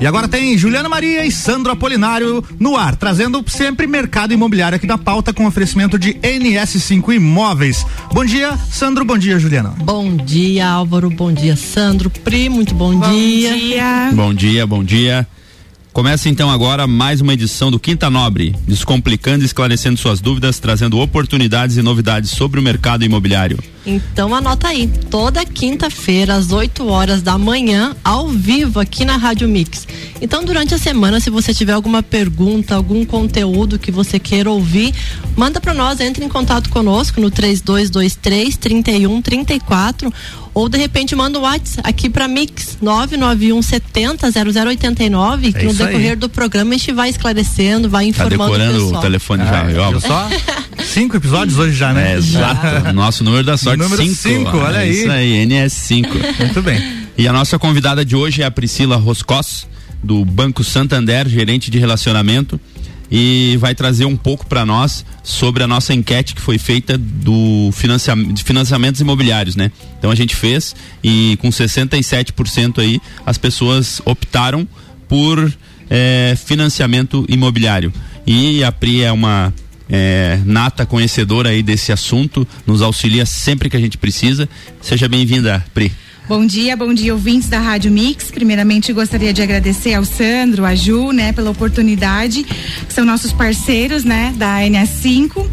E agora tem Juliana Maria e Sandro Apolinário no ar, trazendo sempre mercado imobiliário aqui na pauta com oferecimento de NS5 Imóveis. Bom dia, Sandro. Bom dia, Juliana. Bom dia, Álvaro. Bom dia, Sandro. Pri, muito bom, bom dia. dia. Bom dia, bom dia. Começa então agora mais uma edição do Quinta Nobre, descomplicando e esclarecendo suas dúvidas, trazendo oportunidades e novidades sobre o mercado imobiliário. Então anota aí, toda quinta-feira às 8 horas da manhã, ao vivo aqui na Rádio Mix. Então durante a semana, se você tiver alguma pergunta, algum conteúdo que você queira ouvir, manda para nós, entre em contato conosco no 3223 3134 ou de repente manda o um WhatsApp aqui para Mix 991 70 0089 que é no decorrer aí. do programa a gente vai esclarecendo, vai tá informando tá decorando o, o telefone ah, já, viu só? Cinco episódios hoje já, né? É, exato. Nosso número da sorte número cinco. cinco olha é aí. Isso aí, NS5. Muito bem. E a nossa convidada de hoje é a Priscila Roscos, do Banco Santander, gerente de relacionamento e vai trazer um pouco para nós sobre a nossa enquete que foi feita do financiamento de financiamentos imobiliários, né? Então a gente fez e com 67% aí as pessoas optaram por é, financiamento imobiliário. E a Pri é uma é, nata conhecedora aí desse assunto, nos auxilia sempre que a gente precisa. Seja bem-vinda, Pri. Bom dia, bom dia, ouvintes da Rádio Mix. Primeiramente, gostaria de agradecer ao Sandro, a Ju, né, pela oportunidade. São nossos parceiros, né, da NS5. Uh,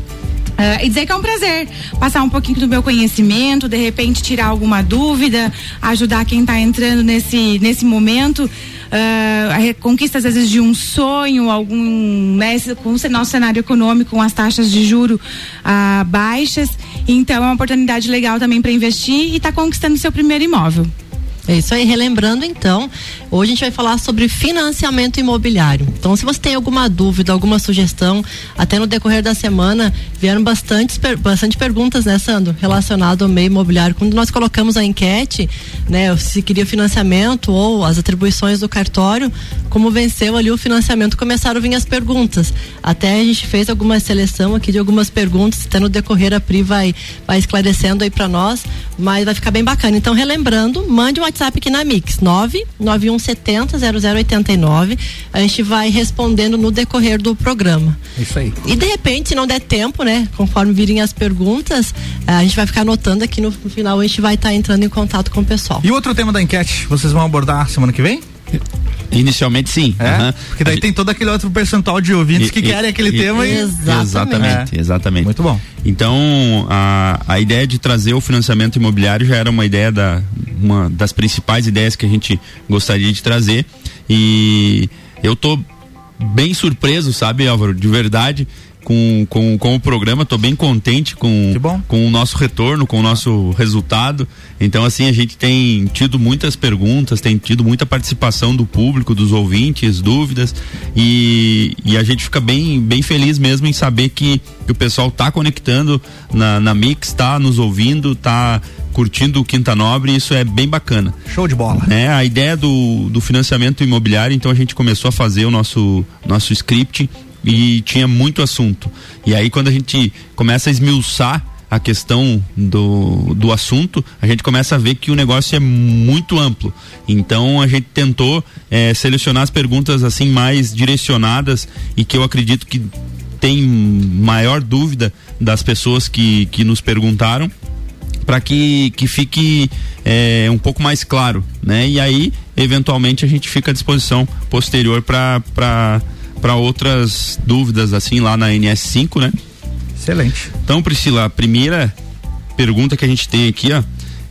e dizer que é um prazer passar um pouquinho do meu conhecimento, de repente tirar alguma dúvida, ajudar quem está entrando nesse, nesse momento a conquista às vezes de um sonho, algum, né, com o nosso cenário econômico, com as taxas de juro uh, baixas. Então é uma oportunidade legal também para investir e estar tá conquistando seu primeiro imóvel. É isso aí, relembrando então, hoje a gente vai falar sobre financiamento imobiliário. Então, se você tem alguma dúvida, alguma sugestão, até no decorrer da semana vieram bastante, bastante perguntas, né, Sandro, relacionado ao meio imobiliário. Quando nós colocamos a enquete, né, se queria financiamento ou as atribuições do cartório, como venceu ali o financiamento, começaram a vir as perguntas. Até a gente fez alguma seleção aqui de algumas perguntas, até no decorrer a Pri vai, vai esclarecendo aí para nós, mas vai ficar bem bacana. Então, relembrando, mande um WhatsApp aqui na Mix, 99170 0089. A gente vai respondendo no decorrer do programa. Isso aí. E de repente, se não der tempo, né? Conforme virem as perguntas, a gente vai ficar anotando aqui no final, a gente vai estar tá entrando em contato com o pessoal. E outro tema da enquete, vocês vão abordar semana que vem? Inicialmente sim. É? Uhum. Porque daí tem todo aquele outro percentual de ouvintes e, que e, querem aquele e, tema e. Exatamente. Exatamente, é. exatamente. Muito bom. Então, a, a ideia de trazer o financiamento imobiliário já era uma ideia da, uma das principais ideias que a gente gostaria de trazer. E eu tô bem surpreso, sabe, Álvaro, de verdade, com, com, com o programa, estou bem contente com, com o nosso retorno, com o nosso resultado. Então, assim, a gente tem tido muitas perguntas, tem tido muita participação do público, dos ouvintes, dúvidas, e, e a gente fica bem, bem feliz mesmo em saber que, que o pessoal está conectando na, na Mix, está nos ouvindo, está curtindo o Quinta Nobre, isso é bem bacana. Show de bola. Né? A ideia do, do financiamento imobiliário, então a gente começou a fazer o nosso, nosso script e tinha muito assunto. E aí quando a gente começa a esmiuçar a questão do, do assunto, a gente começa a ver que o negócio é muito amplo. Então a gente tentou é, selecionar as perguntas assim mais direcionadas e que eu acredito que tem maior dúvida das pessoas que, que nos perguntaram para que, que fique é, um pouco mais claro, né? E aí, eventualmente, a gente fica à disposição posterior para para outras dúvidas assim lá na NS5, né? Excelente. Então, Priscila, a primeira pergunta que a gente tem aqui, ó,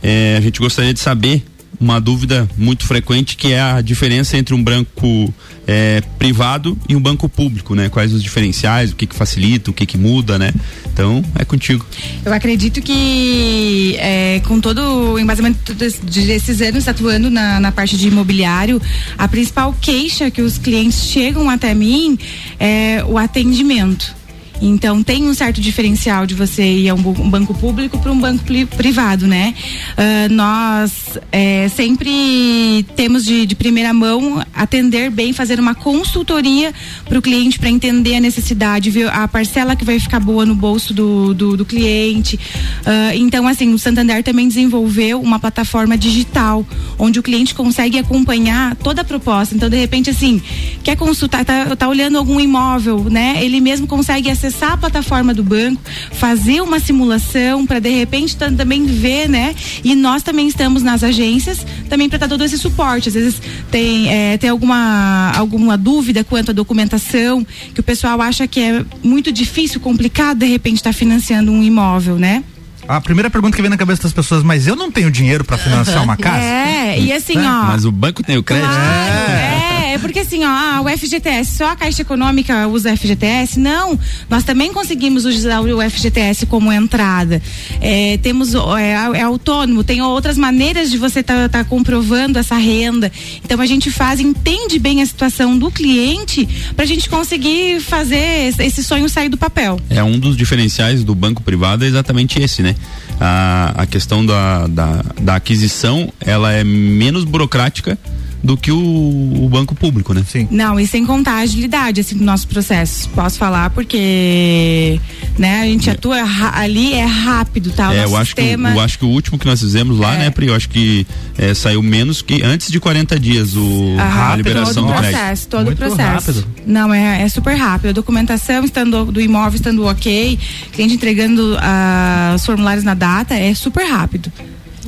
é, a gente gostaria de saber uma dúvida muito frequente que é a diferença entre um banco é, privado e um banco público, né? Quais os diferenciais, o que que facilita, o que que muda, né? Então, é contigo. Eu acredito que é, com todo o embasamento desses anos atuando na, na parte de imobiliário, a principal queixa que os clientes chegam até mim é o atendimento Então tem um certo diferencial de você ir a um, banco público para um banco privado, né? Uh, nós é, sempre temos de, de, primeira mão atender bem, fazer uma consultoria para o cliente para entender a necessidade, ver a parcela que vai ficar boa no bolso do, do, do cliente. Uh, então, assim, o Santander também desenvolveu uma plataforma digital onde o cliente consegue acompanhar toda a proposta. Então, de repente, assim, quer consultar, tá, tá olhando algum imóvel, né? Ele mesmo consegue acessar a plataforma do banco, fazer uma simulação para de repente também ver, né? E nós também estamos nas agências também para dar todo esse suporte. Às vezes tem, é, tem alguma, alguma dúvida quanto à documentação, que o pessoal acha que é muito difícil, complicado, de repente estar tá financiando um imóvel, né? A primeira pergunta que vem na cabeça das pessoas, mas eu não tenho dinheiro para financiar uma casa? É, e assim, é. ó. Mas o banco tem o crédito. Claro, é. é, porque assim, ó, ah, o FGTS, só a Caixa Econômica usa FGTS? Não, nós também conseguimos usar o FGTS como entrada. É, temos, é, é, autônomo, tem outras maneiras de você estar tá, tá comprovando essa renda. Então a gente faz, entende bem a situação do cliente para a gente conseguir fazer esse sonho sair do papel. É um dos diferenciais do banco privado é exatamente esse, né? A, a questão da, da, da aquisição, ela é menos burocrática do que o, o, banco público, né? Sim. Não, e sem contar a agilidade assim do nosso processo. Posso falar porque, né, a gente é. atua ali é rápido, tá? O é, eu acho sistema... que eu acho que o último que nós fizemos lá, é. né, Pri, eu acho que é, saiu menos que antes de 40 dias o a, a liberação todo do crédito. Processo, todo o processo. Rápido. Não, é, é super rápido. A documentação estando do imóvel estando OK, cliente entregando uh, os formulários na data, é super rápido.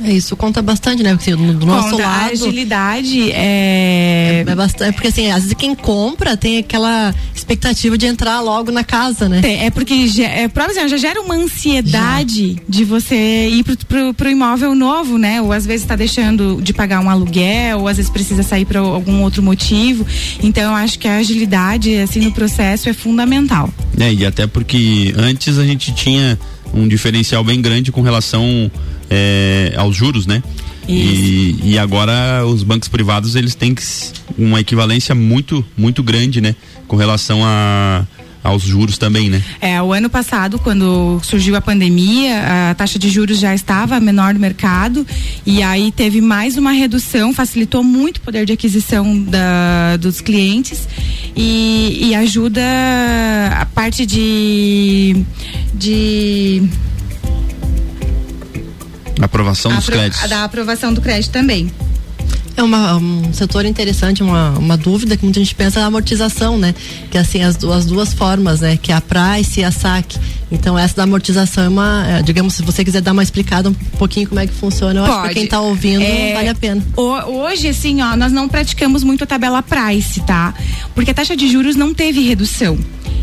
É, isso conta bastante, né? Porque do, do nosso lado. A agilidade é... é. É, bastante. Porque assim, às vezes quem compra tem aquela expectativa de entrar logo na casa, né? É, é porque é, exemplo, já gera uma ansiedade já. de você ir pro, pro, pro, imóvel novo, né? Ou às vezes está deixando de pagar um aluguel, ou às vezes precisa sair para algum outro motivo. Então eu acho que a agilidade, assim, no processo é fundamental. É, e até porque antes a gente tinha um diferencial bem grande com relação é, aos juros, né? E, e, agora os bancos privados eles têm uma equivalência muito muito grande, né, com relação a aos juros também, né? É, o ano passado, quando surgiu a pandemia, a taxa de juros já estava menor no mercado e aí teve mais uma redução, facilitou muito o poder de aquisição da, dos clientes e, e ajuda a parte de, de Aprovação dos Apro créditos. Da aprovação do crédito também. É uma, um setor interessante, uma, uma dúvida que muita gente pensa na amortização, né? Que assim, as, as duas formas, né? Que é a price e a saque. Então essa da amortização é uma, é, digamos, se você quiser dar uma explicada um pouquinho como é que funciona, eu Pode. acho que pra quem tá ouvindo é, vale a pena. Hoje, assim, ó, nós não praticamos muito a tabela price, tá? Porque a taxa de juros não teve redução.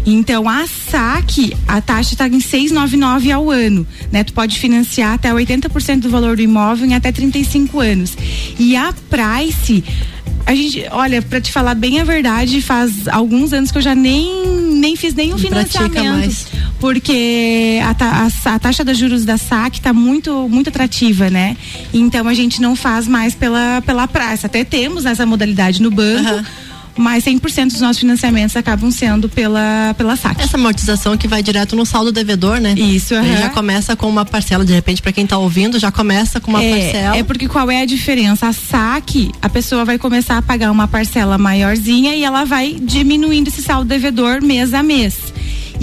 Então, a saque, a taxa está em 6,99 ao ano, né? Tu pode financiar até 80% do valor do imóvel em até 35 anos. E a Price a gente, olha, para te falar bem a verdade, faz alguns anos que eu já nem nem fiz nenhum financiamento. Porque a, a, a, taxa de juros da SAC está muito, muito atrativa, né? Então a gente não faz mais pela, pela praça. Até temos essa modalidade no banco. Uhum mas 100% dos nossos financiamentos acabam sendo pela, pela SAC. Essa amortização que vai direto no saldo devedor, né? Isso, uhum. já começa com uma parcela, de repente, para quem está ouvindo, já começa com uma é, parcela. É porque qual é a diferença? A SAC, a pessoa vai começar a pagar uma parcela maiorzinha e ela vai diminuindo esse saldo devedor mês a mês.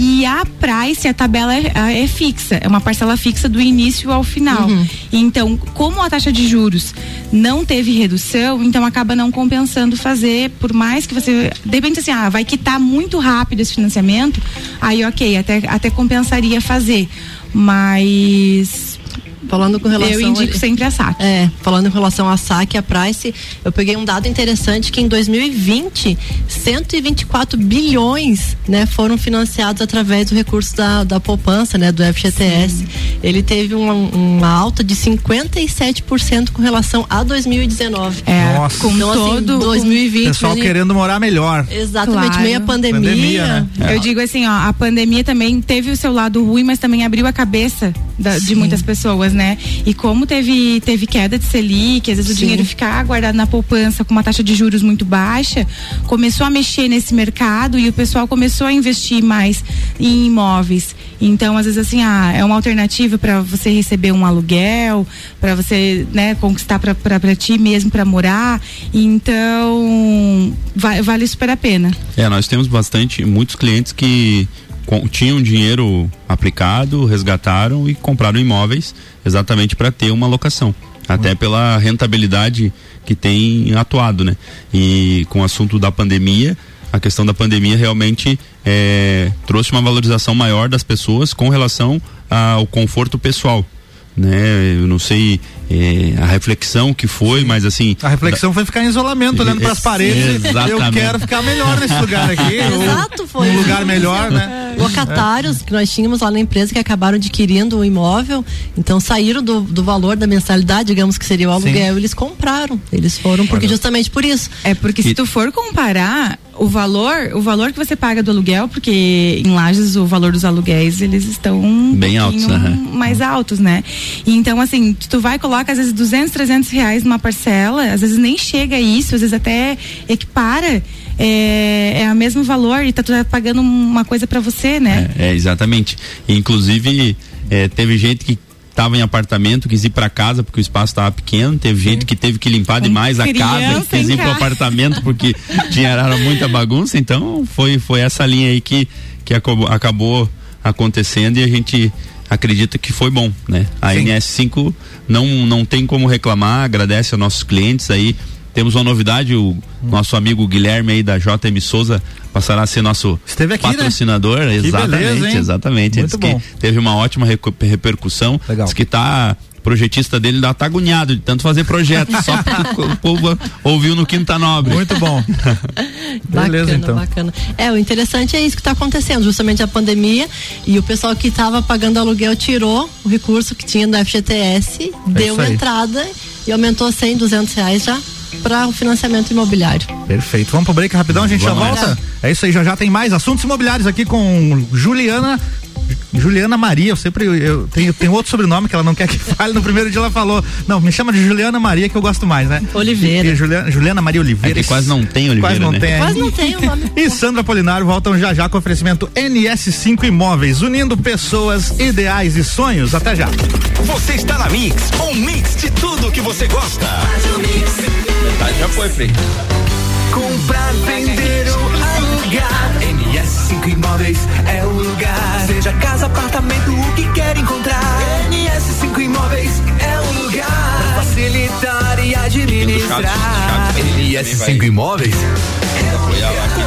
E a price, a tabela é, é, fixa, é uma parcela fixa do início ao final. Uhum. Então, como a taxa de juros não teve redução, então acaba não compensando fazer, por mais que você. Depende assim, ah, vai quitar muito rápido esse financiamento, aí ok, até, até compensaria fazer. Mas Falando com relação. Eu indico a, sempre a SAC. É, falando com relação à SAC e a Price, eu peguei um dado interessante que em 2020, 124 bilhões, né, foram financiados através do recurso da, da poupança, né, do FGTS. Sim. Ele teve uma, uma, alta de 57% com relação a 2019. É, Nossa. Com então, assim, todo 2020. Pessoal ele... querendo morar melhor. Exatamente, claro. meio a pandemia. pandemia né? é. Eu digo assim, ó, a pandemia também teve o seu lado ruim, mas também abriu a cabeça da, de muitas pessoas, né? Né? E como teve, teve queda de Selic, às vezes Sim. o dinheiro ficar guardado na poupança com uma taxa de juros muito baixa, começou a mexer nesse mercado e o pessoal começou a investir mais em imóveis. Então, às vezes assim, ah, é uma alternativa para você receber um aluguel, para você, né, conquistar para ti mesmo para morar. Então, vai, vale super a pena. É, nós temos bastante, muitos clientes que tinham dinheiro aplicado, resgataram e compraram imóveis exatamente para ter uma locação, até pela rentabilidade que tem atuado, né? E com o assunto da pandemia, a questão da pandemia realmente é, trouxe uma valorização maior das pessoas com relação ao conforto pessoal né? Eu não sei é, a reflexão que foi, mas assim. A reflexão da... foi ficar em isolamento, olhando para as paredes. Exatamente. Eu quero ficar melhor nesse lugar aqui. Exato, foi. Um lugar melhor, né? Locatários que nós tínhamos lá na empresa que acabaram adquirindo o imóvel, então saíram do, do valor da mensalidade, digamos que seria o aluguel, Sim. eles compraram. Eles foram porque justamente por isso. É porque se tu for comparar o valor, o valor que você paga do aluguel, porque em Lages o valor dos aluguéis eles estão um bem altos, uhum. mais altos, né? E então assim, tu vai coloca às vezes 200, 300 reais numa parcela, às vezes nem chega a isso, às vezes até equipara. É, é o mesmo valor e tá, tu tá pagando uma coisa para você, né? É, é exatamente. Inclusive, é, teve gente que estava em apartamento, quis ir para casa porque o espaço estava pequeno, teve gente que teve que limpar demais a casa, quis ir para o apartamento porque tinha era muita bagunça, então foi foi essa linha aí que que acabou, acabou acontecendo e a gente acredita que foi bom, né? A Sim. NS5 não não tem como reclamar, agradece aos nossos clientes aí temos uma novidade, o nosso amigo Guilherme aí da JM Souza passará a ser nosso Esteve aqui, né? patrocinador. Né? Exatamente, beleza, exatamente. Muito bom. teve uma ótima repercussão. Legal. Diz que tá projetista dele ainda tá agoniado de tanto fazer projeto, só porque o povo ouviu no Quinta Nobre. Muito bom. Beleza, bacana, então. bacana. É, o interessante é isso que está acontecendo, justamente a pandemia e o pessoal que estava pagando aluguel tirou o recurso que tinha do FGTS, é deu entrada e aumentou 100, 200 reais já para o financiamento imobiliário. Perfeito. Vamos pro break rapidão, a gente Vamos já volta. É isso aí, já já tem mais assuntos imobiliários aqui com Juliana Juliana Maria, eu sempre eu tenho, tenho outro sobrenome que ela não quer que fale. No primeiro dia ela falou, não, me chama de Juliana Maria que eu gosto mais, né? Oliveira. E, e Juliana, Juliana, Maria Oliveira. É quase não tem Oliveira, quase não né? Tem, quase não tem o nome. E Sandra Polinário voltam já já com oferecimento NS5 Imóveis, unindo pessoas, ideais e sonhos. Até já. Você está na Mix, um mix de tudo que você gosta. Tá, já foi, Frei. Comprar, vender ou alugar. NS5 Imóveis é o lugar. Seja casa, apartamento, o que quer encontrar. NS5 Imóveis é o lugar. Facilitar e administrar. NS5 Imóveis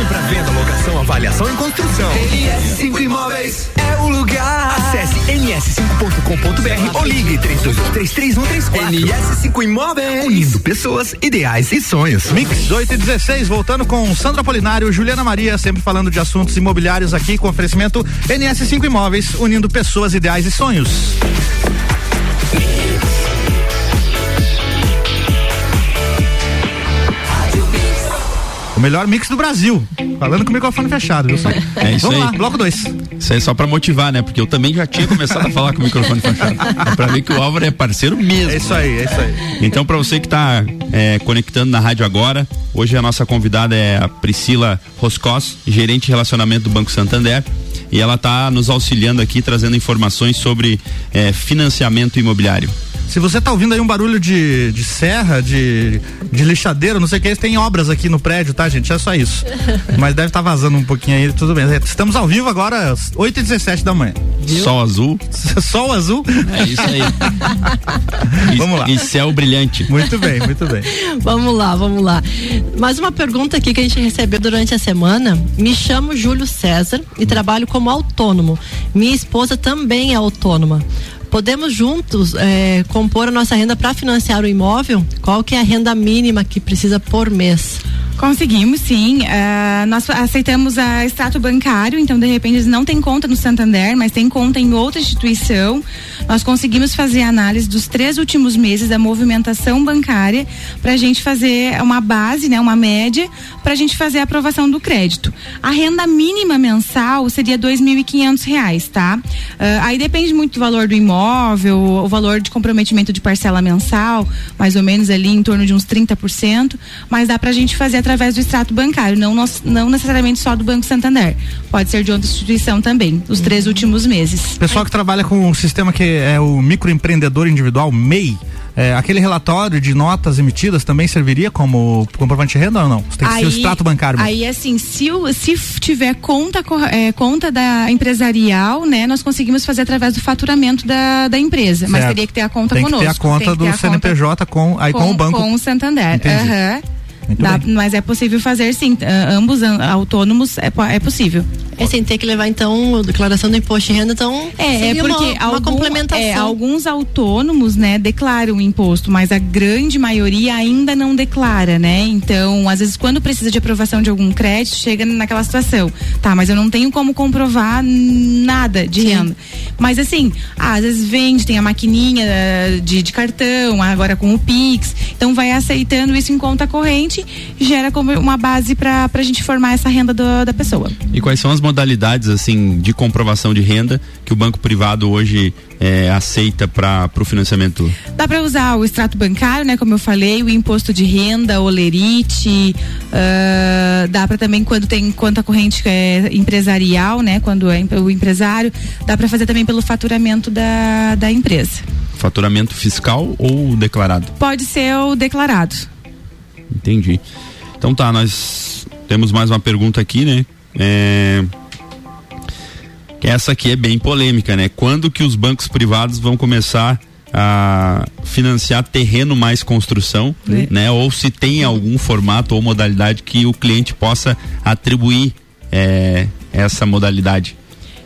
para venda, locação, avaliação e construção. NS5 Imóveis é o lugar. Acesse ns5.com.br ou ligue 32233134. NS5 Imóveis. Unindo pessoas, ideais e sonhos. Mix 8 e 16, voltando com Sandra Polinário, Juliana Maria, sempre falando de assuntos imobiliários aqui com oferecimento NS5 Imóveis, unindo pessoas, ideais e sonhos. Melhor mix do Brasil. Falando com o microfone fechado, viu? Só... É isso Vamos aí. lá, bloco 2. Isso aí é só pra motivar, né? Porque eu também já tinha começado a falar com o microfone fechado. É pra ver que o Álvaro é parceiro mesmo. É isso aí, é isso aí. Então, pra você que tá é, conectando na rádio agora, hoje a nossa convidada é a Priscila Roscos, gerente de relacionamento do Banco Santander. E ela tá nos auxiliando aqui, trazendo informações sobre é, financiamento imobiliário. Se você está ouvindo aí um barulho de, de serra, de, de lixadeira, não sei o que, tem obras aqui no prédio, tá, gente? É só isso. Mas deve estar tá vazando um pouquinho aí, tudo bem. Estamos ao vivo agora, 8 e 17 da manhã. Viu? Sol azul. Sol azul? É isso aí. vamos lá. E céu brilhante. Muito bem, muito bem. vamos lá, vamos lá. Mais uma pergunta aqui que a gente recebeu durante a semana. Me chamo Júlio César e trabalho como autônomo. Minha esposa também é autônoma podemos juntos é, compor a nossa renda para financiar o imóvel? Qual que é a renda mínima que precisa por mês? Conseguimos, sim. Uh, nós aceitamos a extrato bancário, então de repente eles não têm conta no Santander, mas tem conta em outra instituição. Nós conseguimos fazer a análise dos três últimos meses da movimentação bancária para a gente fazer uma base, né, uma média, para a gente fazer a aprovação do crédito. A renda mínima mensal seria quinhentos reais, tá? Uh, aí depende muito do valor do imóvel, o valor de comprometimento de parcela mensal, mais ou menos ali em torno de uns 30%, mas dá para a gente fazer através do extrato bancário, não, não necessariamente só do Banco Santander. Pode ser de outra instituição também, os três últimos meses. Pessoal que trabalha com um sistema que é o microempreendedor individual, MEI, é, aquele relatório de notas emitidas também serviria como comprovante de renda ou não? Tem que aí, ser o extrato bancário. Mesmo. Aí, assim, se, se tiver conta, é, conta da empresarial, né, nós conseguimos fazer através do faturamento da, da empresa. Certo. Mas teria que ter a conta tem conosco. Tem que ter a conta do CNPJ conta com, aí com, com o banco. Com o Santander. Aham. Uhum. Dá, mas é possível fazer sim. ambos autônomos é, é possível. É sem ter que levar então a declaração do imposto de renda, então é, é porque uma, algum, uma complementação. É, alguns autônomos, né, declaram o imposto, mas a grande maioria ainda não declara, né? Então, às vezes quando precisa de aprovação de algum crédito, chega naquela situação, tá? Mas eu não tenho como comprovar nada de Sim. renda. Mas assim, às vezes vende, tem a maquininha eh, de, de cartão, agora com o Pix, então vai aceitando isso em conta corrente, gera como uma base para a gente formar essa renda do, da pessoa. E quais são as modalidades assim de comprovação de renda que o banco privado hoje é, aceita para o financiamento? Dá para usar o extrato bancário, né? Como eu falei, o imposto de renda, o lerite, uh, dá para também quando tem conta corrente é, empresarial, né? Quando é o empresário, dá para fazer também pelo faturamento da, da empresa. Faturamento fiscal ou declarado? Pode ser o declarado. Entendi. Então tá, nós temos mais uma pergunta aqui, né? É, essa aqui é bem polêmica, né? Quando que os bancos privados vão começar a financiar terreno mais construção, é. né? Ou se tem algum formato ou modalidade que o cliente possa atribuir é, essa modalidade.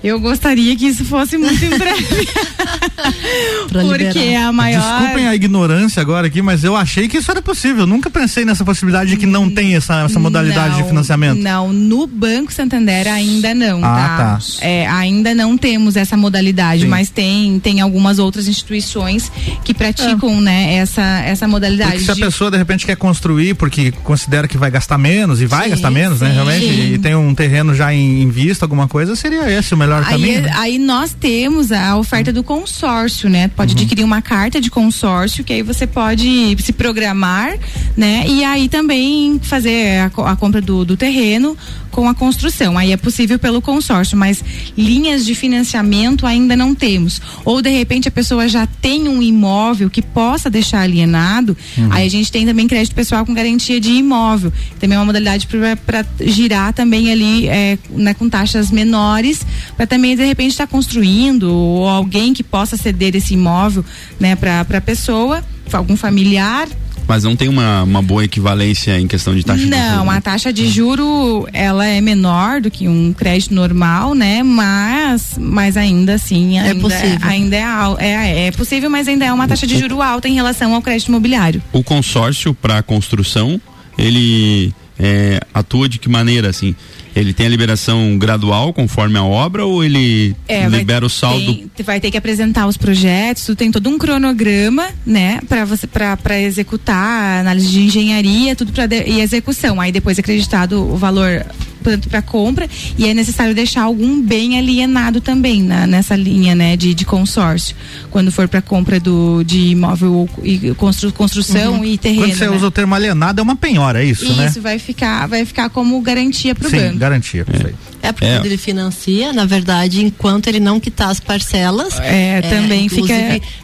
Eu gostaria que isso fosse muito em breve. Porque é a maior. Desculpem a ignorância agora aqui, mas eu achei que isso era possível. Nunca pensei nessa possibilidade de que não tem essa, essa modalidade não, de financiamento. Não, no Banco Santander ainda não, ah, tá? tá. É, ainda não temos essa modalidade, Sim. mas tem, tem algumas outras instituições que praticam, é. né, essa, essa modalidade. Porque se de... a pessoa de repente quer construir porque considera que vai gastar menos e vai sim, gastar menos, né, sim, né, realmente, e tem um terreno já em, em vista, alguma coisa, seria esse o melhor aí, caminho. Né? Aí nós temos a oferta do consórcio, né? Pode uhum. adquirir uma carta de consórcio que aí você pode se programar, né? E aí também fazer a, a compra do, do terreno com a construção. Aí é possível pelo consórcio, mas linhas de financiamento ainda não temos. Ou de repente a pessoa já tem um imóvel que possa deixar alienado, uhum. aí a gente tem também crédito pessoal com garantia de imóvel. Também é uma modalidade para girar também ali é, né, com taxas menores, para também de repente estar tá construindo ou alguém que possa ceder esse imóvel né, para a pessoa, algum familiar mas não tem uma, uma boa equivalência em questão de taxa não, de juros? Não, a taxa de juro ela é menor do que um crédito normal, né? Mas, mas ainda assim, é ainda, possível. ainda é, é, é possível, mas ainda é uma taxa de juro alta em relação ao crédito imobiliário. O consórcio para construção, ele é, atua de que maneira assim? Ele tem a liberação gradual conforme a obra ou ele é, libera vai, o saldo? Tem, vai ter que apresentar os projetos, tem todo um cronograma, né, para você para executar, análise de engenharia, tudo para e execução. Aí depois acreditado o valor para compra e é necessário deixar algum bem alienado também na, nessa linha né, de, de consórcio quando for para compra do, de imóvel e constru, construção uhum. e terreno. Quando você né? usa o termo alienado é uma penhora, é isso, isso né? Isso vai ficar, vai ficar como garantia para o banco. garantia, perfeito. É. é porque é. ele financia, na verdade, enquanto ele não quitar as parcelas. É, é também fica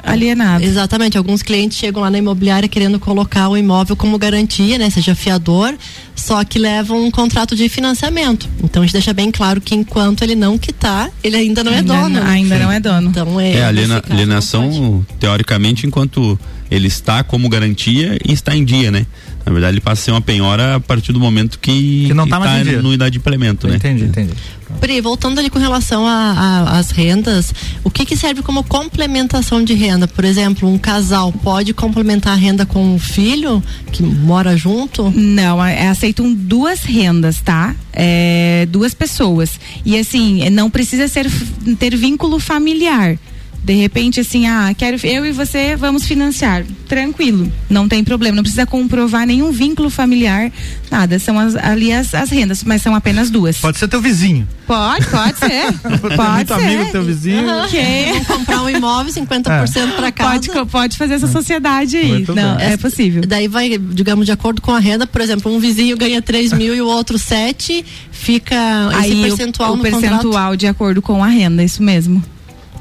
alienado. Exatamente. Alguns clientes chegam lá na imobiliária querendo colocar o imóvel como garantia, né? Seja fiador, só que levam um contrato de financiamento. Então a gente deixa bem claro que enquanto ele não quitar, ele ainda não é ainda dono. Não, ainda Sim. não é dono. Então é. É, a aliena, alienação, teoricamente, enquanto ele está como garantia e está em dia, né? Na verdade, ele passa a ser uma penhora a partir do momento que, que não está mais tá no idade de implemento, né? Entendi, entendi. Pri, voltando ali com relação às rendas, o que, que serve como complementação de renda? Por exemplo, um casal pode complementar a renda com um filho que mora junto? Não, é, aceitam duas rendas, tá? É, duas pessoas. E assim, não precisa ser ter vínculo familiar. De repente, assim, ah, quero eu e você vamos financiar. Tranquilo, não tem problema, não precisa comprovar nenhum vínculo familiar, nada. São as, ali as, as rendas, mas são apenas duas. Pode ser teu vizinho. Pode, pode ser. pode muito ser. amigo teu vizinho. Uhum. Okay. comprar um imóvel, 50% é. para casa. Pode, pode fazer essa sociedade aí. Muito não, bem. é possível. Daí vai, digamos, de acordo com a renda, por exemplo, um vizinho ganha 3 mil e o outro 7, fica aí esse percentual o, o percentual contrato. de acordo com a renda, isso mesmo.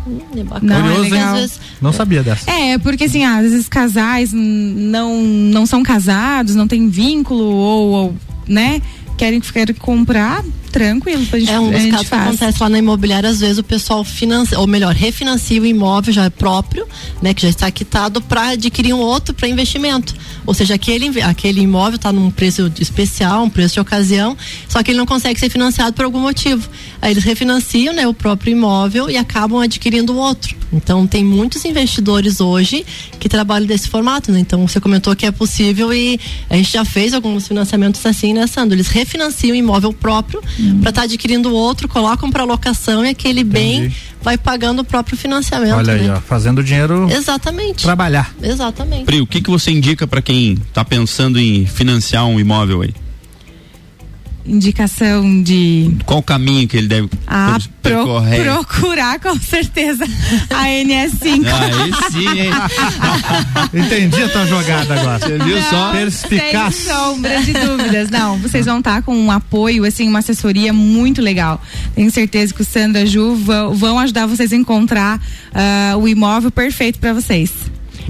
Hum, é bacana. Não, Curioso, é vezes, não sabia dessa. É, porque assim, às vezes casais não, não são casados, não tem vínculo ou, ou né? Querem, querem comprar, tranquilo. A gente, é um dos casos que acontece lá na imobiliária, às vezes o pessoal financia, ou melhor, refinancia o imóvel já é próprio, né, que já está quitado para adquirir um outro para investimento. Ou seja, aquele, aquele imóvel está num preço especial, um preço de ocasião, só que ele não consegue ser financiado por algum motivo. Aí eles refinanciam, né, o próprio imóvel e acabam adquirindo outro. Então tem muitos investidores hoje que trabalham desse formato, né? Então você comentou que é possível e a gente já fez alguns financiamentos assim, né, Sandro? Eles refinanciam o imóvel próprio. Para estar tá adquirindo outro, colocam para locação e aquele Entendi. bem vai pagando o próprio financiamento. Olha né? aí, ó, fazendo dinheiro Exatamente. trabalhar. Exatamente. Pri, o que, que você indica para quem está pensando em financiar um imóvel aí? Indicação de. Qual o caminho que ele deve ah, percorrer? Pro, procurar com certeza a NS5. Ah, aí sim, hein? Entendi a tua jogada agora. Você viu Não, só? Perspicaz. Sem sombra de dúvidas. Não, vocês vão estar com um apoio, assim, uma assessoria muito legal. Tenho certeza que o Sandra Ju vão, vão ajudar vocês a encontrar uh, o imóvel perfeito para vocês.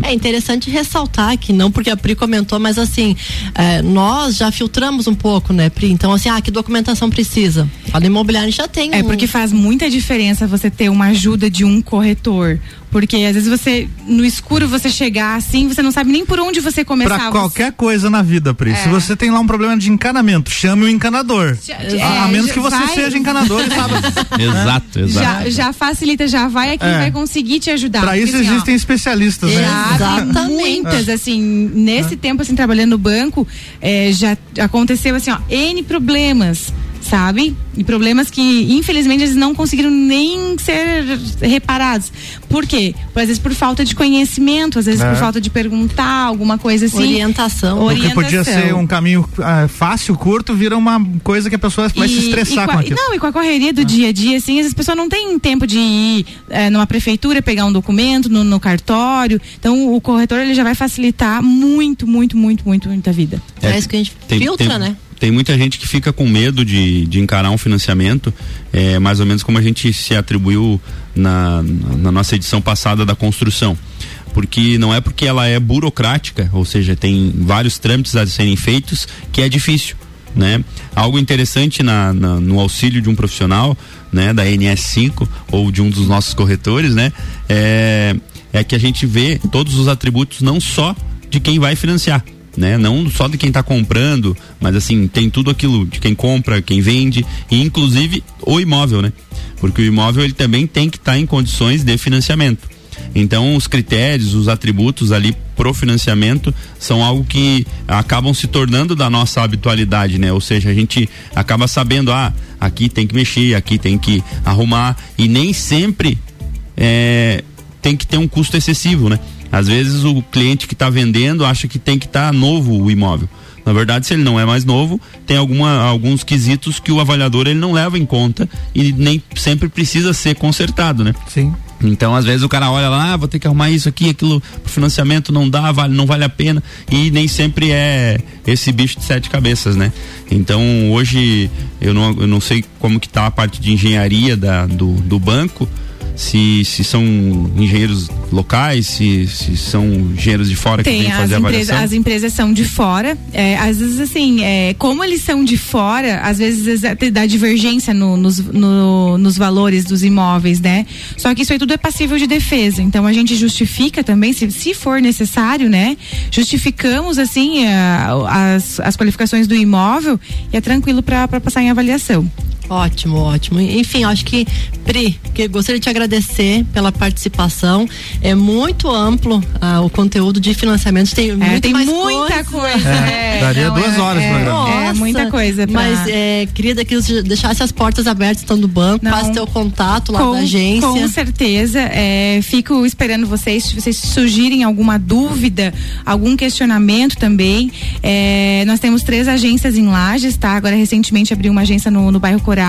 É interessante ressaltar que não porque a Pri comentou, mas assim, é, nós já filtramos um pouco, né, Pri? Então, assim, ah, que documentação precisa? A do imobiliário já tem. É um... porque faz muita diferença você ter uma ajuda de um corretor porque às vezes você, no escuro, você chegar assim, você não sabe nem por onde você começar. Pra qualquer coisa na vida, Pri. É. Se você tem lá um problema de encanamento, chame o encanador. É, a, a, menos que você vai... seja encanador e sabe. exato, exato. Já, já, facilita, já vai aqui é. vai conseguir te ajudar. Pra isso assim, existem ó, especialistas, né? Exatamente. Muitas, assim, nesse é. tempo, assim, trabalhando no banco, é, já aconteceu assim, ó, N problemas sabe? E problemas que, infelizmente, eles não conseguiram nem ser reparados. Por quê? Às vezes por falta de conhecimento, às vezes é. por falta de perguntar, alguma coisa assim. Orientação. Orientação. Porque podia ser um caminho uh, fácil, curto, vira uma coisa que a pessoa vai e, se estressar com, com aquilo. Não, e com a correria do ah. dia a dia, assim, as pessoas não têm tempo de ir uh, numa prefeitura, pegar um documento, no, no, cartório. Então, o corretor, ele já vai facilitar muito, muito, muito, muito, muito a vida. É, é isso que a gente tem, filtra, tem, né? Tem muita gente que fica com medo de, de encarar um financiamento, é, mais ou menos como a gente se atribuiu na, na nossa edição passada da construção porque não é porque ela é burocrática, ou seja, tem vários trâmites a serem feitos, que é difícil. Né? Algo interessante na, na, no auxílio de um profissional, né, da NS5 ou de um dos nossos corretores, né, é, é que a gente vê todos os atributos não só de quem vai financiar, né? Não só de quem está comprando, mas assim, tem tudo aquilo de quem compra, quem vende e inclusive o imóvel, né? Porque o imóvel ele também tem que estar tá em condições de financiamento. Então, os critérios, os atributos ali pro financiamento são algo que acabam se tornando da nossa habitualidade, né? Ou seja, a gente acaba sabendo, ah, aqui tem que mexer, aqui tem que arrumar e nem sempre é, tem que ter um custo excessivo, né? Às vezes o cliente que está vendendo acha que tem que estar tá novo o imóvel. Na verdade, se ele não é mais novo, tem alguma, alguns quesitos que o avaliador ele não leva em conta e nem sempre precisa ser consertado, né? Sim. Então, às vezes o cara olha lá, ah, vou ter que arrumar isso aqui, aquilo, pro financiamento não dá, vale, não vale a pena, e nem sempre é esse bicho de sete cabeças, né? Então, hoje eu não, eu não sei como que tá a parte de engenharia da, do, do banco, se, se são engenheiros locais, se, se são engenheiros de fora Tem, que vêm fazer a empresa, avaliação? as empresas são de fora. É, às vezes, assim, é, como eles são de fora, às vezes dá divergência no- nos, no- nos valores dos imóveis, né? Só que isso aí tudo é passível de defesa. Então a gente justifica também, se, se for necessário, né? Justificamos, assim, a- as, as qualificações do imóvel e é tranquilo para passar em avaliação. Ótimo, ótimo. Enfim, acho que, Pri, que gostaria de te agradecer pela participação. É muito amplo ah, o conteúdo de financiamento. Tem, muito É, tem mais muita coisa. É, é, daria não, duas é- horas é, o programa. É, muita coisa. pra- Mas é, queria que você deixasse as portas abertas estão do banco, Não. passe teu contato lá com, da agência. Com certeza. é, fico esperando vocês, se vocês surgirem alguma dúvida, algum questionamento também. é, nós temos três agências em Lages, tá? Agora recentemente abriu uma agência no, no bairro Coral.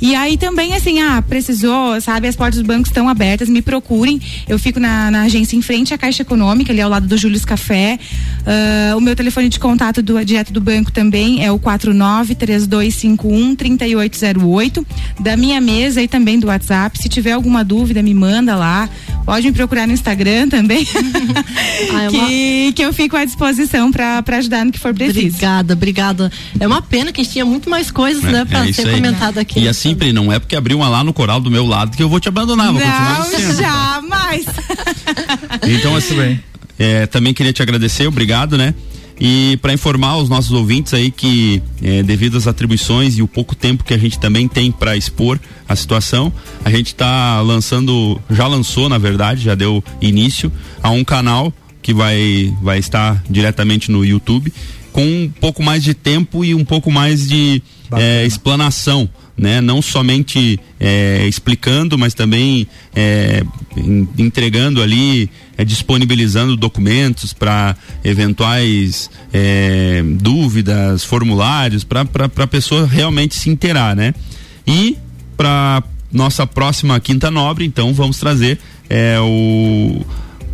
E aí também, assim, ah, precisou, sabe, as portas do banco estão abertas, me procurem. Eu fico na, na agência em frente à Caixa Econômica, ali ao lado do Júlio Café. Ah, o meu telefone de contato do, direto do banco também é o 49 3251 3808 da minha mesa e também do WhatsApp. Se tiver alguma dúvida, me manda lá. Pode me procurar no Instagram também. Ah, é uma- que, que eu fico à disposição para ajudar no que for preciso. Obrigada, obrigada. É uma pena que a gente tinha muito mais coisas, né, pra isso ser aí. comentado aqui. E assim, Pri, não é porque abriu uma lá no coral do meu lado que eu vou te abandonar, vou Não, jamais. Então, assim, bem. é, também queria te agradecer, obrigado, né? E para informar os nossos ouvintes aí que, é, devido às atribuições e o pouco tempo que a gente também tem para expor a situação, a gente está lançando, já lançou, na verdade, já deu início a um canal que vai, vai estar diretamente no YouTube com um pouco mais de tempo e um pouco mais de é, explanação né? Não somente é, explicando, mas também en- entregando ali, é, disponibilizando documentos para eventuais é, dúvidas, formulários, para a pessoa realmente se inteirar, né? E para nossa próxima quinta nobre, então vamos trazer é, o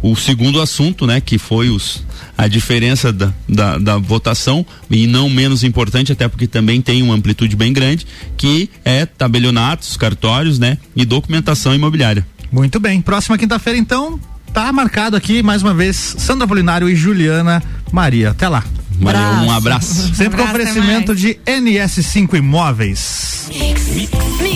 o segundo assunto, né, que foi os, a diferença da, da, da votação e não menos importante, até porque também tem uma amplitude bem grande, que é tabelionatos, cartórios, né, e documentação imobiliária. Muito bem. Próxima quinta-feira, então, tá marcado aqui mais uma vez Sandra Polinário e Juliana Maria. Até lá. Valeu, um abraço. Sempre com Abraço, até oferecimento de NS5 Imóveis. Mix.